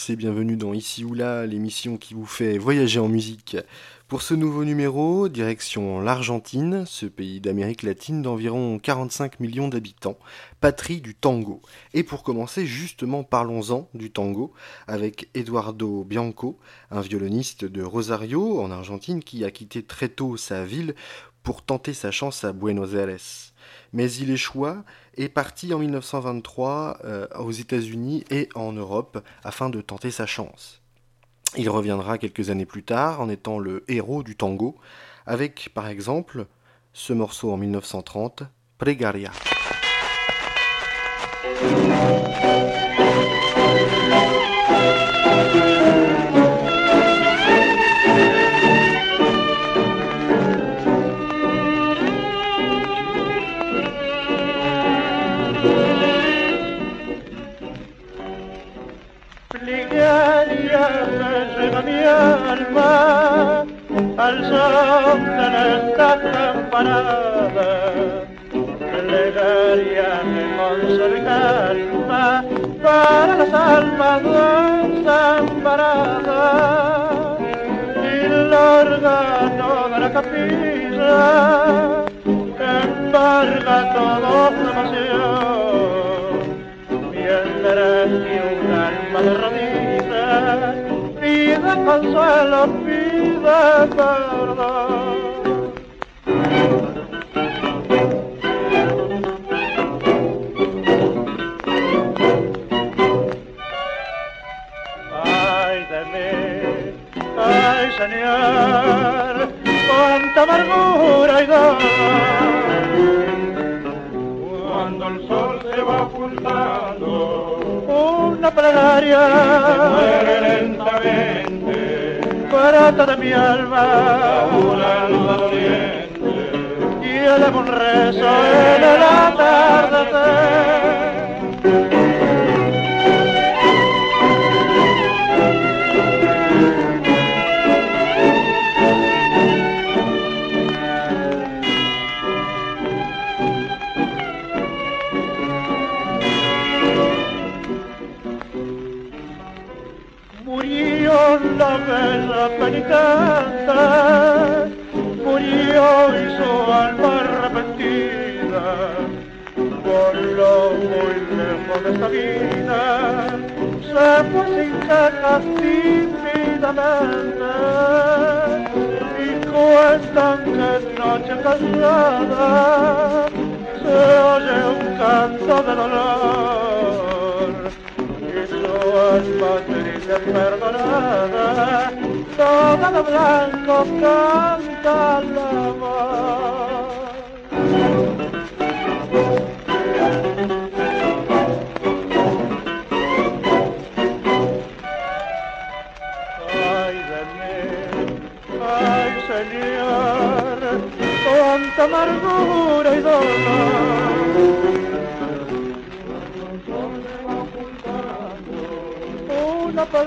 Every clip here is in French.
Tous et bienvenue dans Ici ou là, l'émission qui vous fait voyager en musique. Pour ce nouveau numéro, direction l'Argentine, ce pays d'Amérique latine d'environ 45 millions d'habitants, patrie du tango. Et pour commencer, justement, parlons-en du tango avec Eduardo Bianco, un violoniste de Rosario en Argentine qui a quitté très tôt sa ville pour tenter sa chance à Buenos Aires mais il échoua et partit en 1923 euh, aux États-Unis et en Europe afin de tenter sa chance. Il reviendra quelques années plus tard en étant le héros du tango, avec par exemple ce morceau en 1930, Pregaria. Mi alma al son de nuestras campanadas. Plegaria de calma para las almas desamparadas y larga toda la capilla embarga todo su emoción mientras que un rodillas pide consuelo, pide perdón. Ay de mí, ay Señor, cuánta amargura y dolor. Cuando el sol se va ocultando una plegaria muere lentamente. Barata de mi alma. Una luz doliente. Y eleva un rezo en el atardecer la penitente murió y su alma arrepentida. Voló muy lejos de esta vida se fue sin quejas tímidamente. Y cuentan que noche cansada se oye un canto de dolor. Y su alma de pergolada, todo blanco canta la Le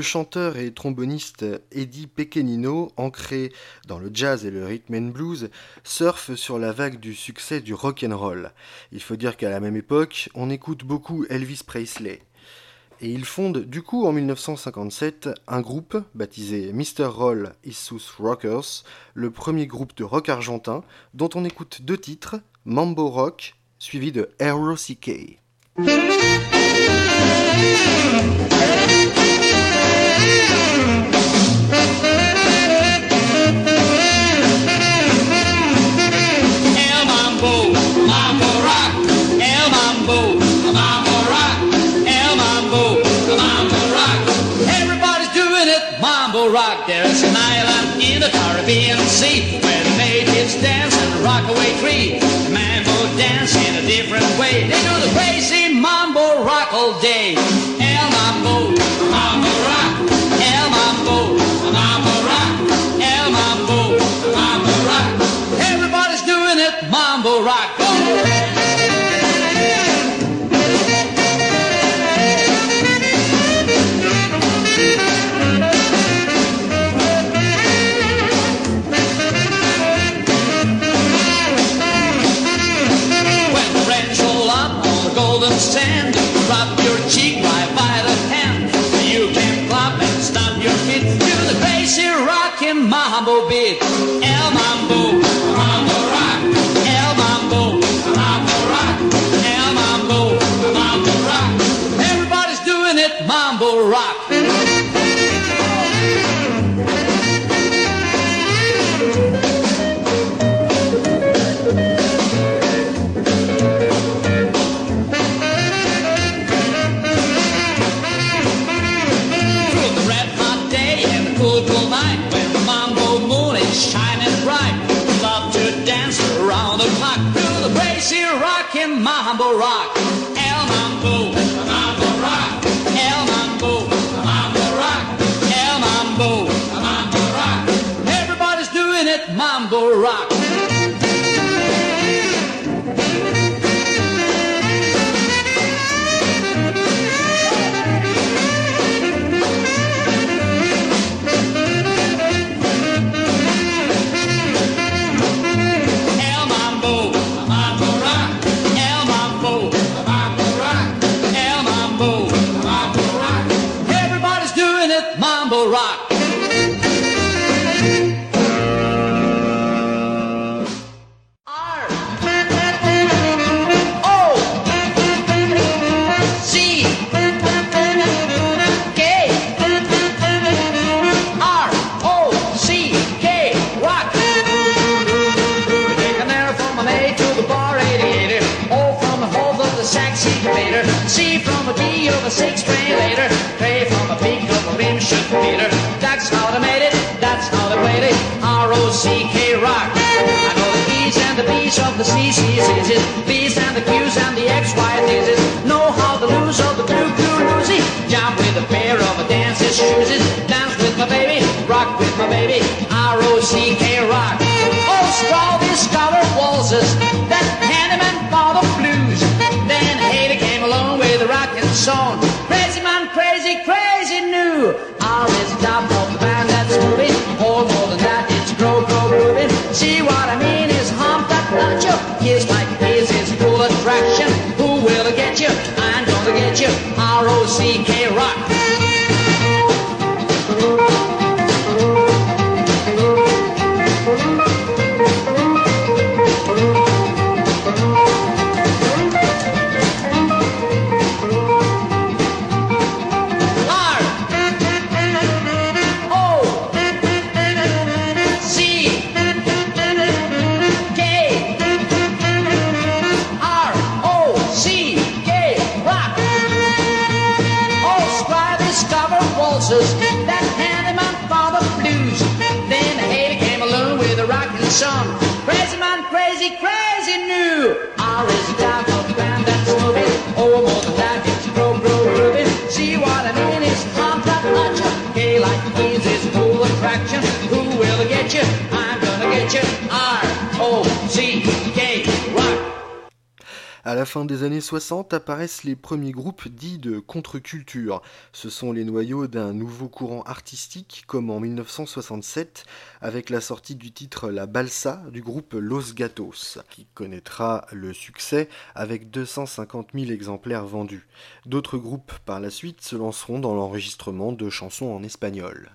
chanteur et tromboniste Eddie Pequenino, ancré dans le jazz et le rhythm and blues, surfe sur la vague du succès du rock and roll. Il faut dire qu'à la même époque, on écoute beaucoup Elvis Presley. Et il fonde du coup en 1957 un groupe baptisé Mr. Roll Issus Rockers, le premier groupe de rock argentin dont on écoute deux titres, Mambo Rock suivi de Aero CK. Free. Mambo Rock. El Mambo. Mambo Rock. El Mambo. Mambo Rock. El Mambo. Mambo Rock. Everybody's doing it. Mambo Rock. pair of dancing shoes. Dance with my baby, rock with my baby, R-O-C-K. À la fin des années 60 apparaissent les premiers groupes dits de contre-culture. Ce sont les noyaux d'un nouveau courant artistique, comme en 1967, avec la sortie du titre La Balsa du groupe Los Gatos, qui connaîtra le succès avec 250 000 exemplaires vendus. D'autres groupes par la suite se lanceront dans l'enregistrement de chansons en espagnol.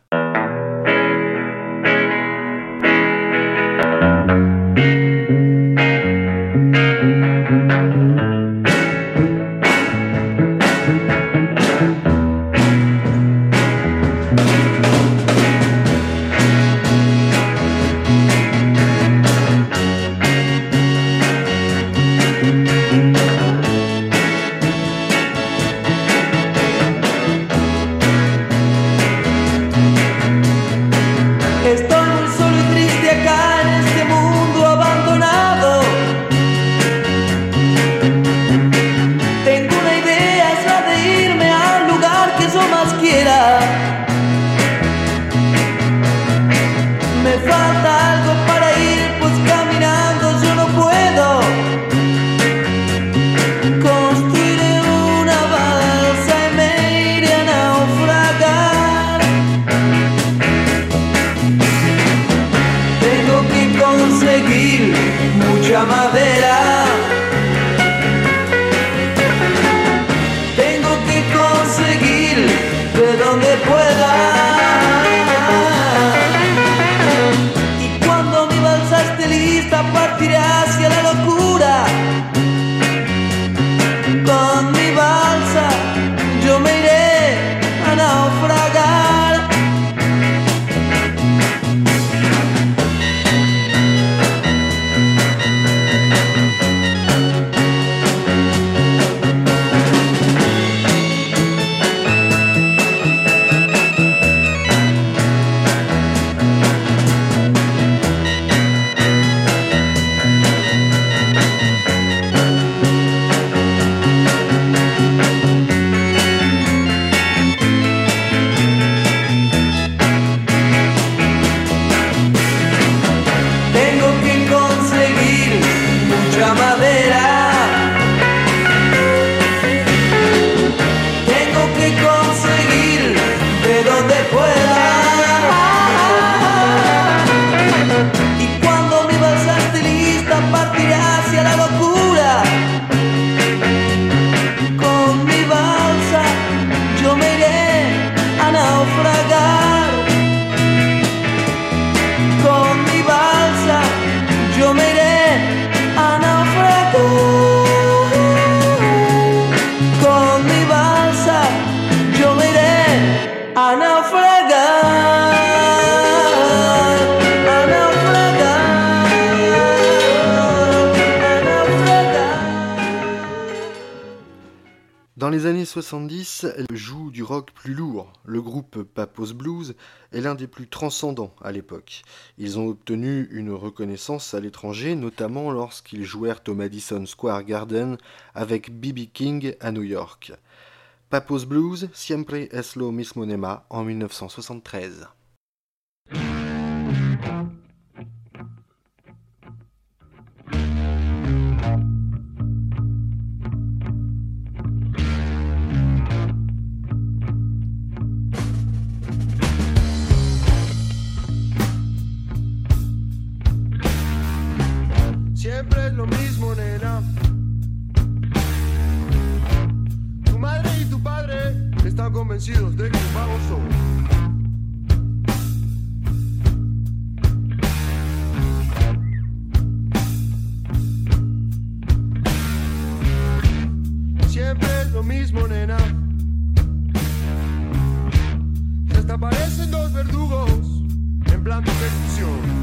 a partir Dans les années 70, elle joue du rock plus lourd. Le groupe Papos Blues est l'un des plus transcendants à l'époque. Ils ont obtenu une reconnaissance à l'étranger, notamment lorsqu'ils jouèrent au Madison Square Garden avec B.B. King à New York. Papos Blues, Siempre es lo mismo en 1973. Siempre es lo mismo, nena. Tu madre y tu padre están convencidos de que es lo mismo, nena. Hasta parecen dos verdugos en plan de ejecución.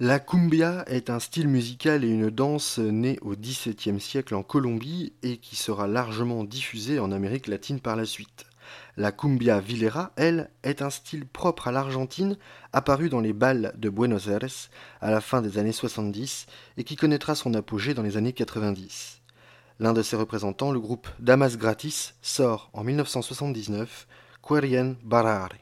La cumbia est un style musical et une danse née au XVIIe siècle en Colombie et qui sera largement diffusée en Amérique latine par la suite. La cumbia vilera, elle, est un style propre à l'Argentine, apparu dans les balles de Buenos Aires à la fin des années 70 et qui connaîtra son apogée dans les années 90. L'un de ses représentants, le groupe Damas Gratis, sort en 1979 Querien Barare.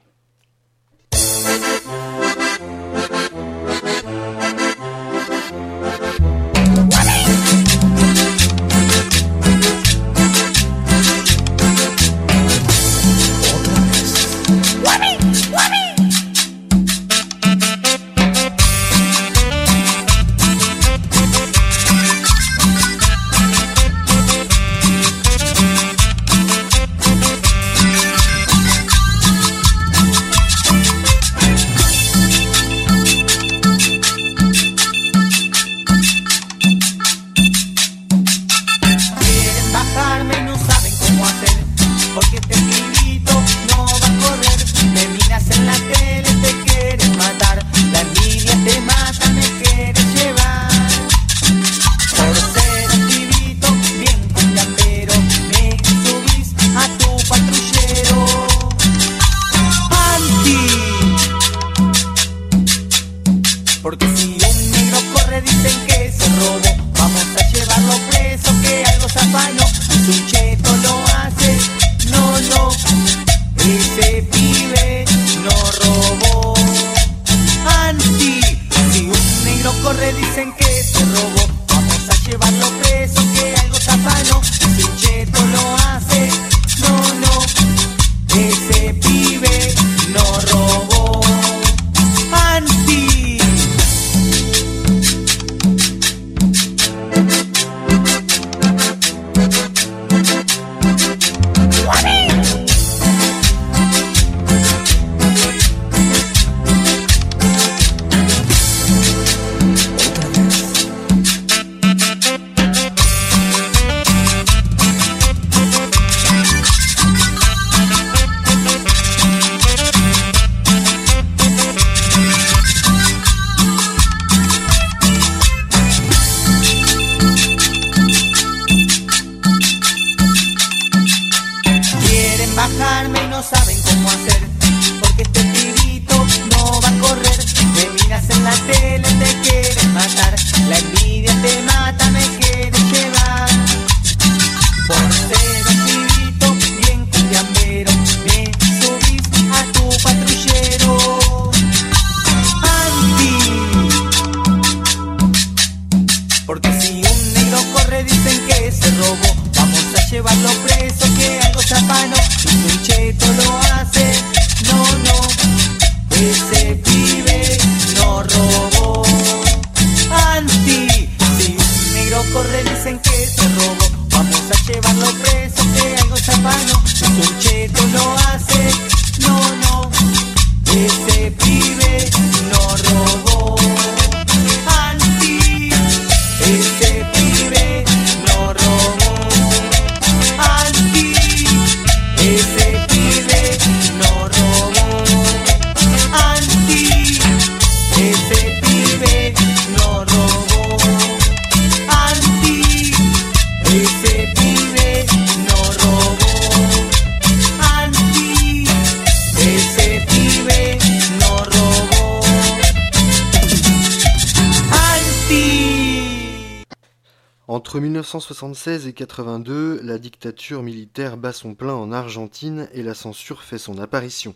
1976 et 82, la dictature militaire bat son plein en Argentine et la censure fait son apparition.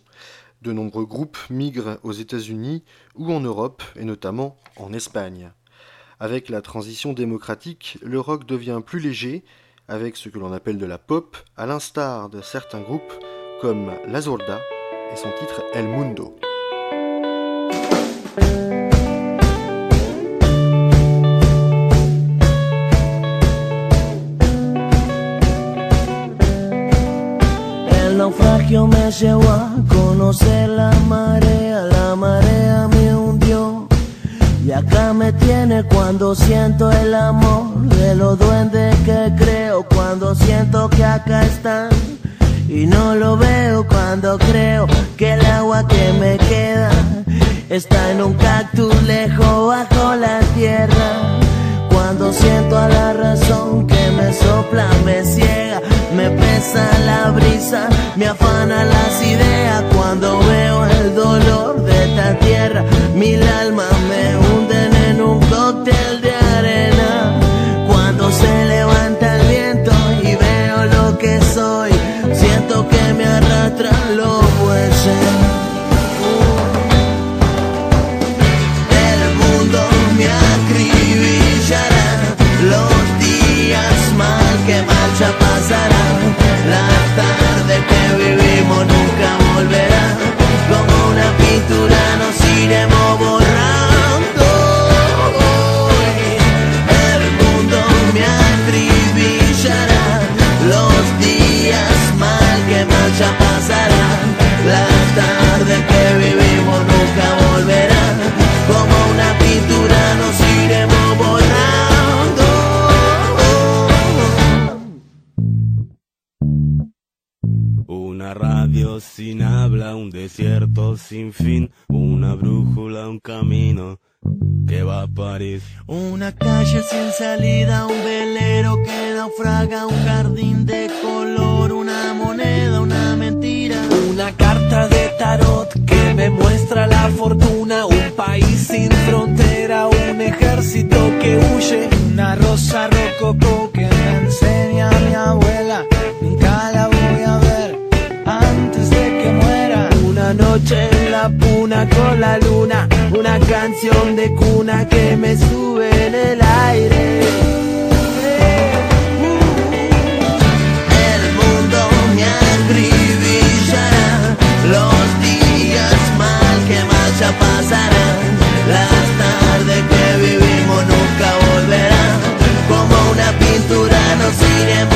De nombreux groupes migrent aux États-Unis ou en Europe, et notamment en Espagne. Avec la transition démocratique, le rock devient plus léger, avec ce que l'on appelle de la pop, à l'instar de certains groupes comme La Zorda et son titre El Mundo. Naufragio me llevó a conocer la marea, la marea me hundió. Y acá me tiene cuando siento el amor de los duendes que creo, cuando siento que acá están. Y no lo veo cuando creo que el agua que me queda está en un cactus lejos bajo la tierra. Cuando siento a la razón que me sopla, me ciega me pesa la brisa, me afana las ideas cuando veo el dolor de esta tierra. Mil almas me hunden en un cóctel de arena. Cuando se levanta el viento y veo lo que soy, siento que me arrastran los bueyes. Passará, lá. Sin habla, un desierto sin fin, una brújula, un camino que va a París. Una calle sin salida, un velero que naufraga, un jardín de color, una moneda, una mentira. Una carta de tarot que me muestra la fortuna, un país sin frontera, un ejército que huye. Una rosa rococó que me enseña mi abuela, con la luna, una canción de cuna que me sube en el aire. El mundo me acribillará, los días mal que marcha pasarán, las tardes que vivimos nunca volverán, como una pintura nos iremos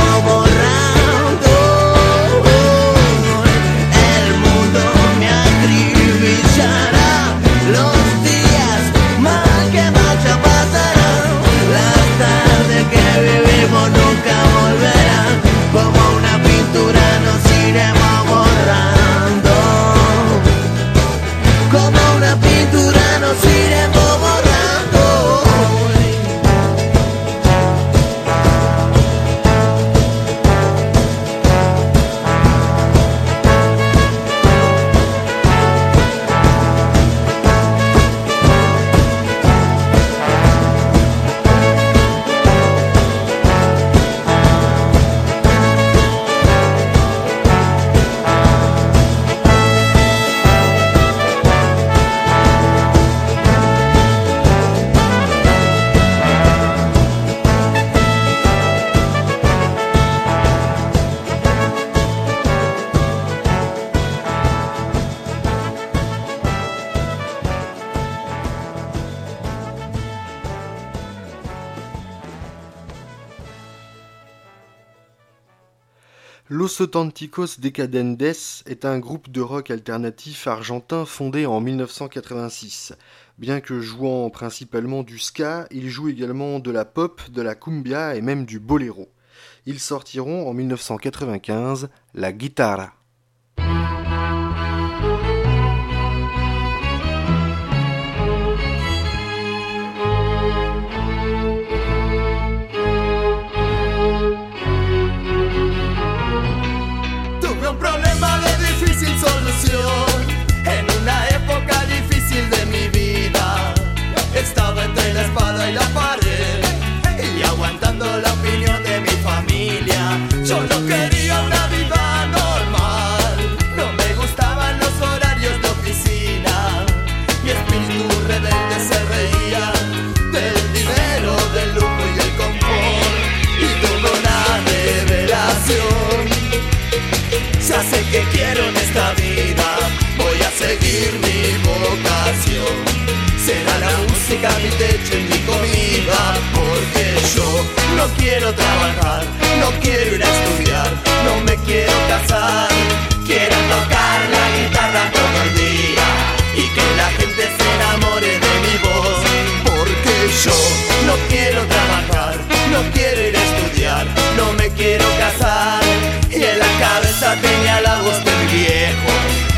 Los Auténticos Decadentes est un groupe de rock alternatif argentin fondé en 1986. Bien que jouant principalement du ska, ils jouent également de la pop, de la cumbia et même du boléro. Ils sortiront en 1995 la guitara. hipoteca, mi techo y mi comida, porque yo no quiero trabajar, no quiero ir a estudiar, no me quiero casar, quiero tocar la guitarra todo el día y que la gente se enamore de mi voz, porque yo no quiero trabajar, no quiero ir a estudiar, no me quiero casar, y en la cabeza tenía la voz de mi viejo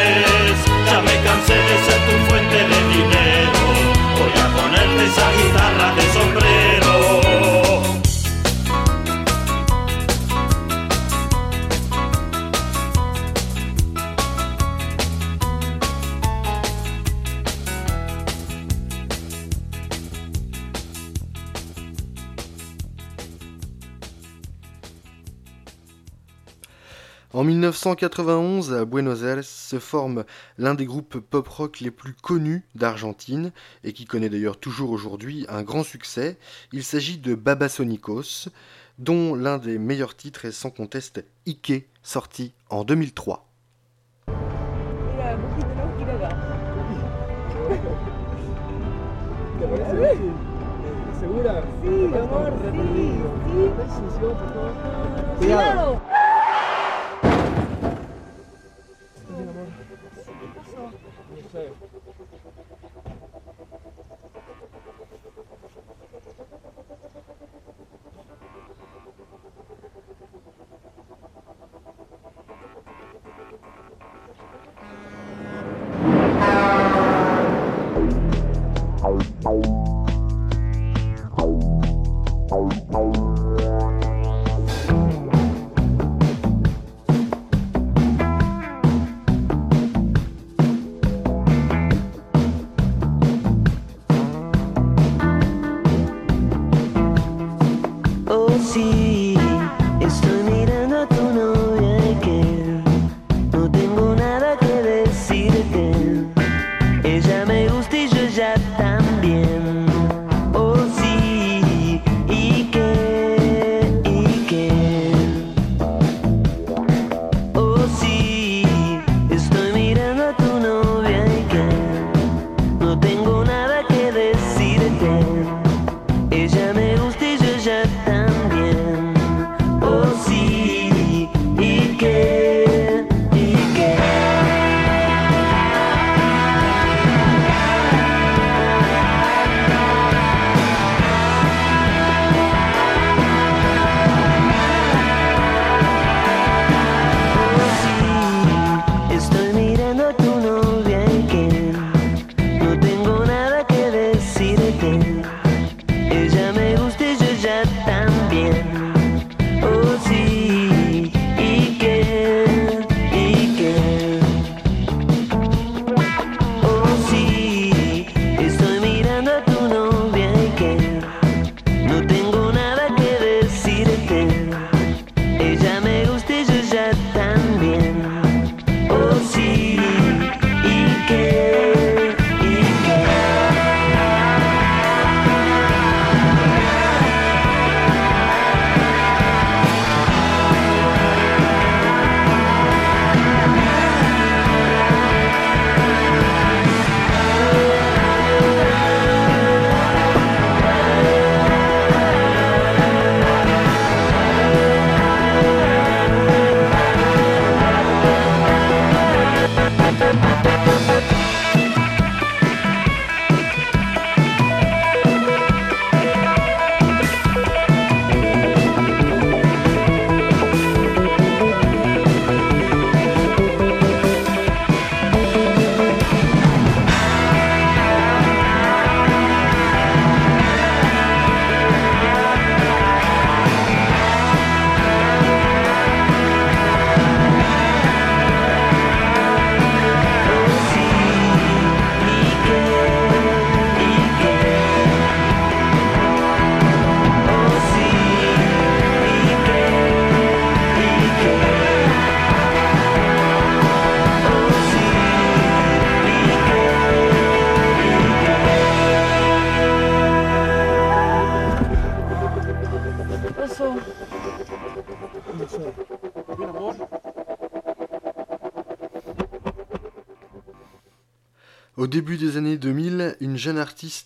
Ya me cansé de ser tu fuente de dinero, voy a ponerte esa guitarra de sombrero. 1991, à Buenos Aires, se forme l'un des groupes pop-rock les plus connus d'Argentine et qui connaît d'ailleurs toujours aujourd'hui un grand succès. Il s'agit de Babasónicos, dont l'un des meilleurs titres est sans conteste Ike, sorti en 2003. ¿Segura? Sí, amor, sí, Cuidado. Same.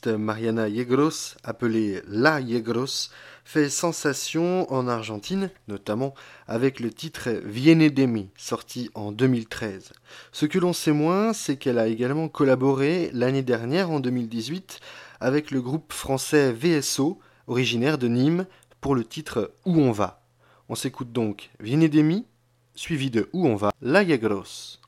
Mariana Yegros, appelée La Yegros, fait sensation en Argentine, notamment avec le titre Viene de mi, sorti en 2013. Ce que l'on sait moins, c'est qu'elle a également collaboré l'année dernière, en 2018, avec le groupe français VSO, originaire de Nîmes, pour le titre Où on va? On s'écoute donc Viene de mi, suivi de Où on va, La Yegros.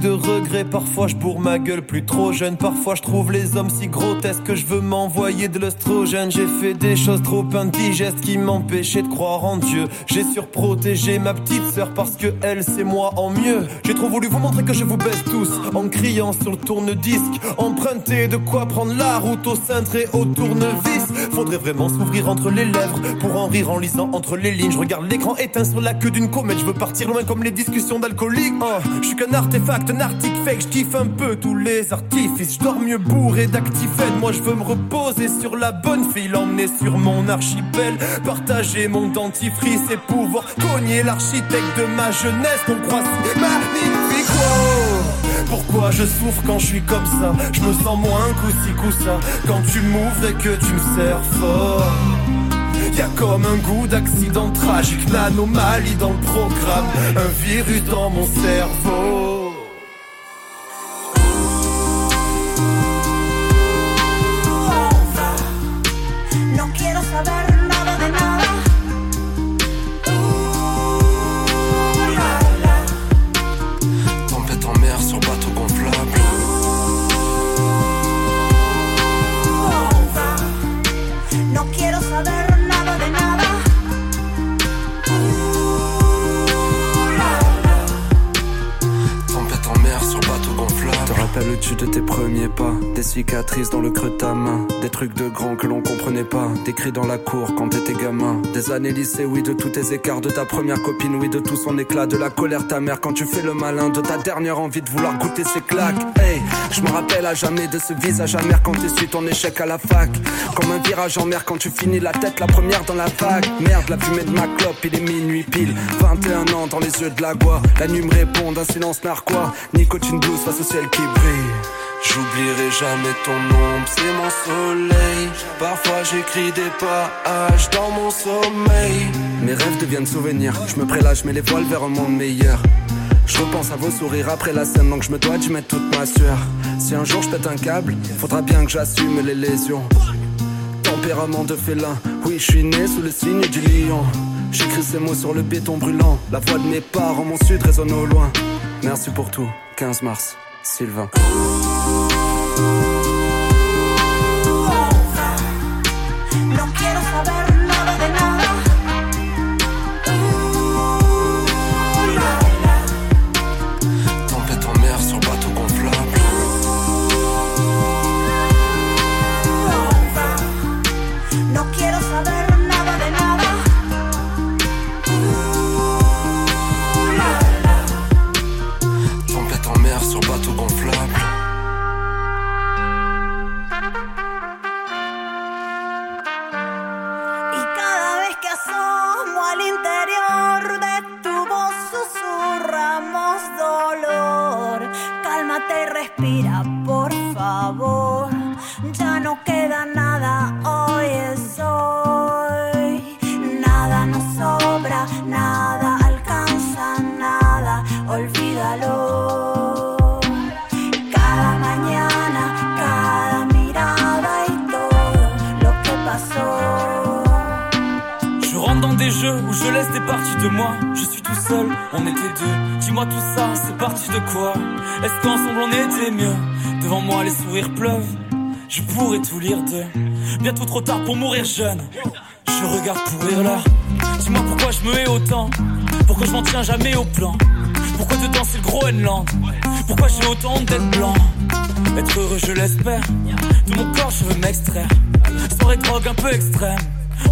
De regret, parfois je bourre ma gueule plus trop jeune, parfois je trouve les hommes si grotesques que je veux m'envoyer de l'oestrogène. J'ai fait des choses trop indigestes qui m'empêchaient de croire en Dieu. J'ai surprotégé ma petite sœur parce que elle c'est moi en mieux. J'ai trop voulu vous montrer que je vous baisse tous en criant sur le tourne-disque. Emprunter de quoi prendre la route au cintre et au tournevis. Faudrait vraiment s'ouvrir entre les lèvres pour en rire en lisant entre les lignes. Je regarde l'écran éteint sur la queue d'une comète. Je veux partir loin comme les discussions d'alcooliques. Oh, je suis qu'un artefact, un article fake. Je kiffe un peu tous les artifices. Je mieux bourré d'actifène. Moi je veux me reposer sur la bonne fille, l'emmener sur mon archipel. Partager mon dentifrice et pouvoir cogner l'architecte de ma jeunesse. Qu'on croit si magnifique. Wow. Pourquoi je souffre quand je suis comme ça? Je me sens moins coup-ci coup-ça Quand tu m'ouvres et que tu me serres fort Y'a comme un goût d'accident tragique, l'anomalie dans le programme, un virus dans mon cerveau. Cicatrices dans le creux de ta main. Des trucs de grands que l'on comprenait pas. Des cris dans la cour quand t'étais gamin. Des années lycée, oui, de tous tes écarts De ta première copine, oui, de tout son éclat De la colère ta mère quand tu fais le malin De ta dernière envie de vouloir goûter ses claques. Hey, je me rappelle à jamais de ce visage amer Quand t'essuies ton échec à la fac. Comme un virage en mer quand tu finis la tête La première dans la vague. Merde, la fumée de ma clope, il est minuit pile. 21 ans dans les yeux de la goie La nuit me répond d'un silence narquois. Nicotine blues face au ciel qui brille J'oublierai jamais ton ombre, c'est mon soleil. Parfois j'écris des pages dans mon sommeil. Mes rêves deviennent souvenirs, je me prélâche, mets les voiles vers un monde meilleur. Je repense à vos sourires après la scène, donc je me dois d'y mettre toute ma sueur. Si un jour je pète un câble, faudra bien que j'assume les lésions. Tempérament de félin, oui, je suis né sous le signe du lion. J'écris ces mots sur le béton brûlant. La voix de mes parents, mon sud résonne au loin. Merci pour tout, 15 mars, Sylvain. Qu'ensemble on était mieux Devant moi les sourires pleuvent. Je pourrais tout lire d'eux. Bientôt trop tard pour mourir jeune. Je regarde pourrir là. Dis-moi pourquoi je me hais autant. Pourquoi je m'en tiens jamais au plan. Pourquoi dedans c'est le Groenland Pourquoi j'ai autant d'être blanc Être heureux je l'espère De mon corps je veux m'extraire Soirée drogue un peu extrême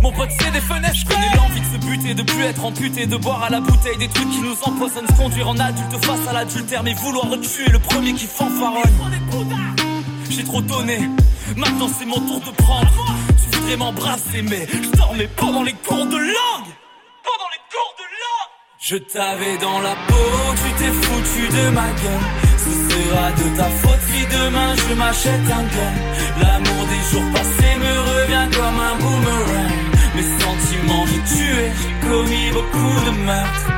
mon pote c'est des fenêtres, je connais l'envie de se buter, de plus être amputé, de boire à la bouteille des trucs qui nous empoisonnent, se conduire en adulte face à l'adultère, mais vouloir tuer le premier qui fanfaronne. J'ai trop donné, maintenant c'est mon tour de prendre. Vraiment brave, c'est mais je dormais pas dans les cours de langue. Pendant les cours de langue. Je t'avais dans la peau, tu t'es foutu de ma gueule. Ce sera de ta faute si demain je m'achète un gun. L'amour des jours passés me revient comme un boomerang. Mes sentiments j'ai tué, j'ai commis beaucoup de meurtres.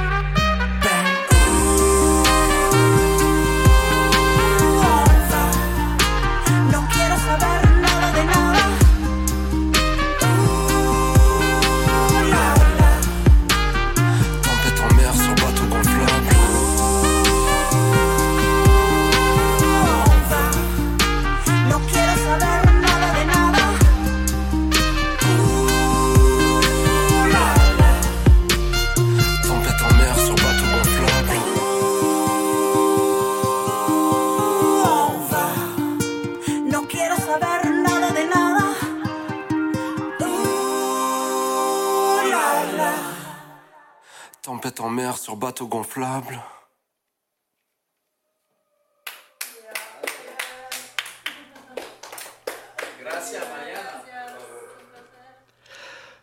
En mer sur bateau gonflable.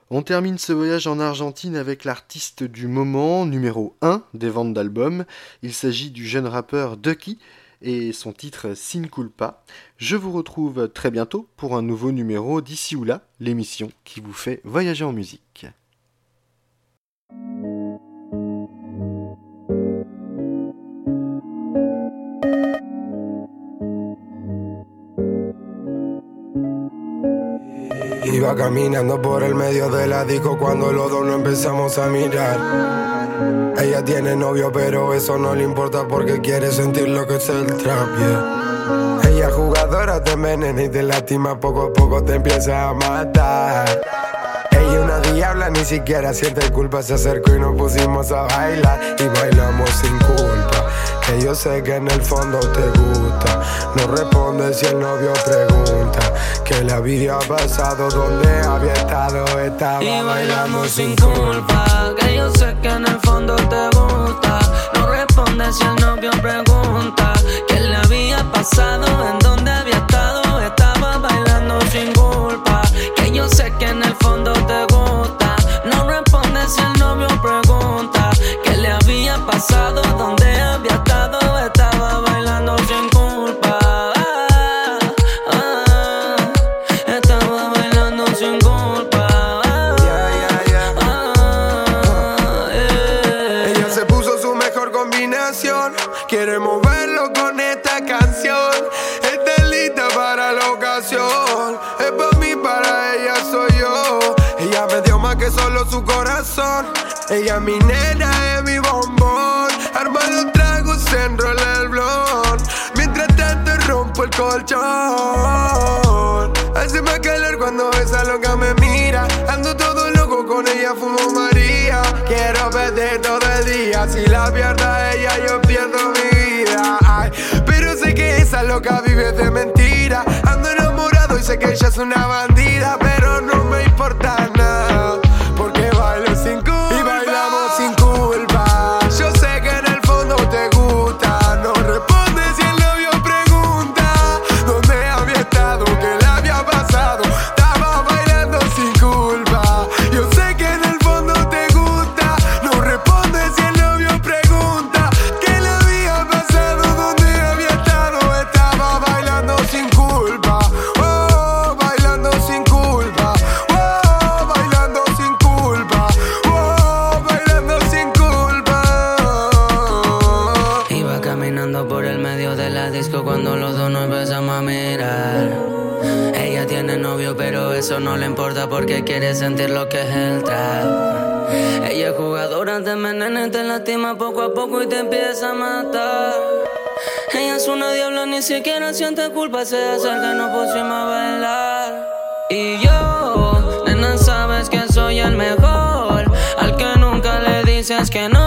On termine ce voyage en Argentine avec l'artiste du moment, numéro 1 des ventes d'albums. Il s'agit du jeune rappeur Ducky et son titre Sin Culpa. Je vous retrouve très bientôt pour un nouveau numéro d'ici ou là, l'émission qui vous fait voyager en musique. Iba caminando por el medio de la disco cuando los dos no empezamos a mirar. Ella tiene novio, pero eso no le importa porque quiere sentir lo que es el trap. Ella jugadora te envenena y te lastima, poco a poco te empieza a matar. Una diabla, ni siquiera siente culpa, se acercó y nos pusimos a bailar y bailamos sin culpa. Que yo sé que en el fondo te gusta, no responde si el novio pregunta que le había pasado, dónde había estado, estaba Y bailamos sin culpa, que yo sé que en el fondo te gusta. No responde si el novio pregunta qué le había pasado, en dónde había estado. Estaba bailando sin culpa, que yo sé que en el fondo loca vive de mentira. Ando enamorado y sé que ella es una bandida. No le importa porque quiere sentir lo que es el trap. Ella es jugadora, te envenena, te lastima poco a poco y te empieza a matar. Ella es una diabla, ni siquiera siente culpa, se acerca y nos pusimos a bailar. Y yo, nena, sabes que soy el mejor, al que nunca le dices que no.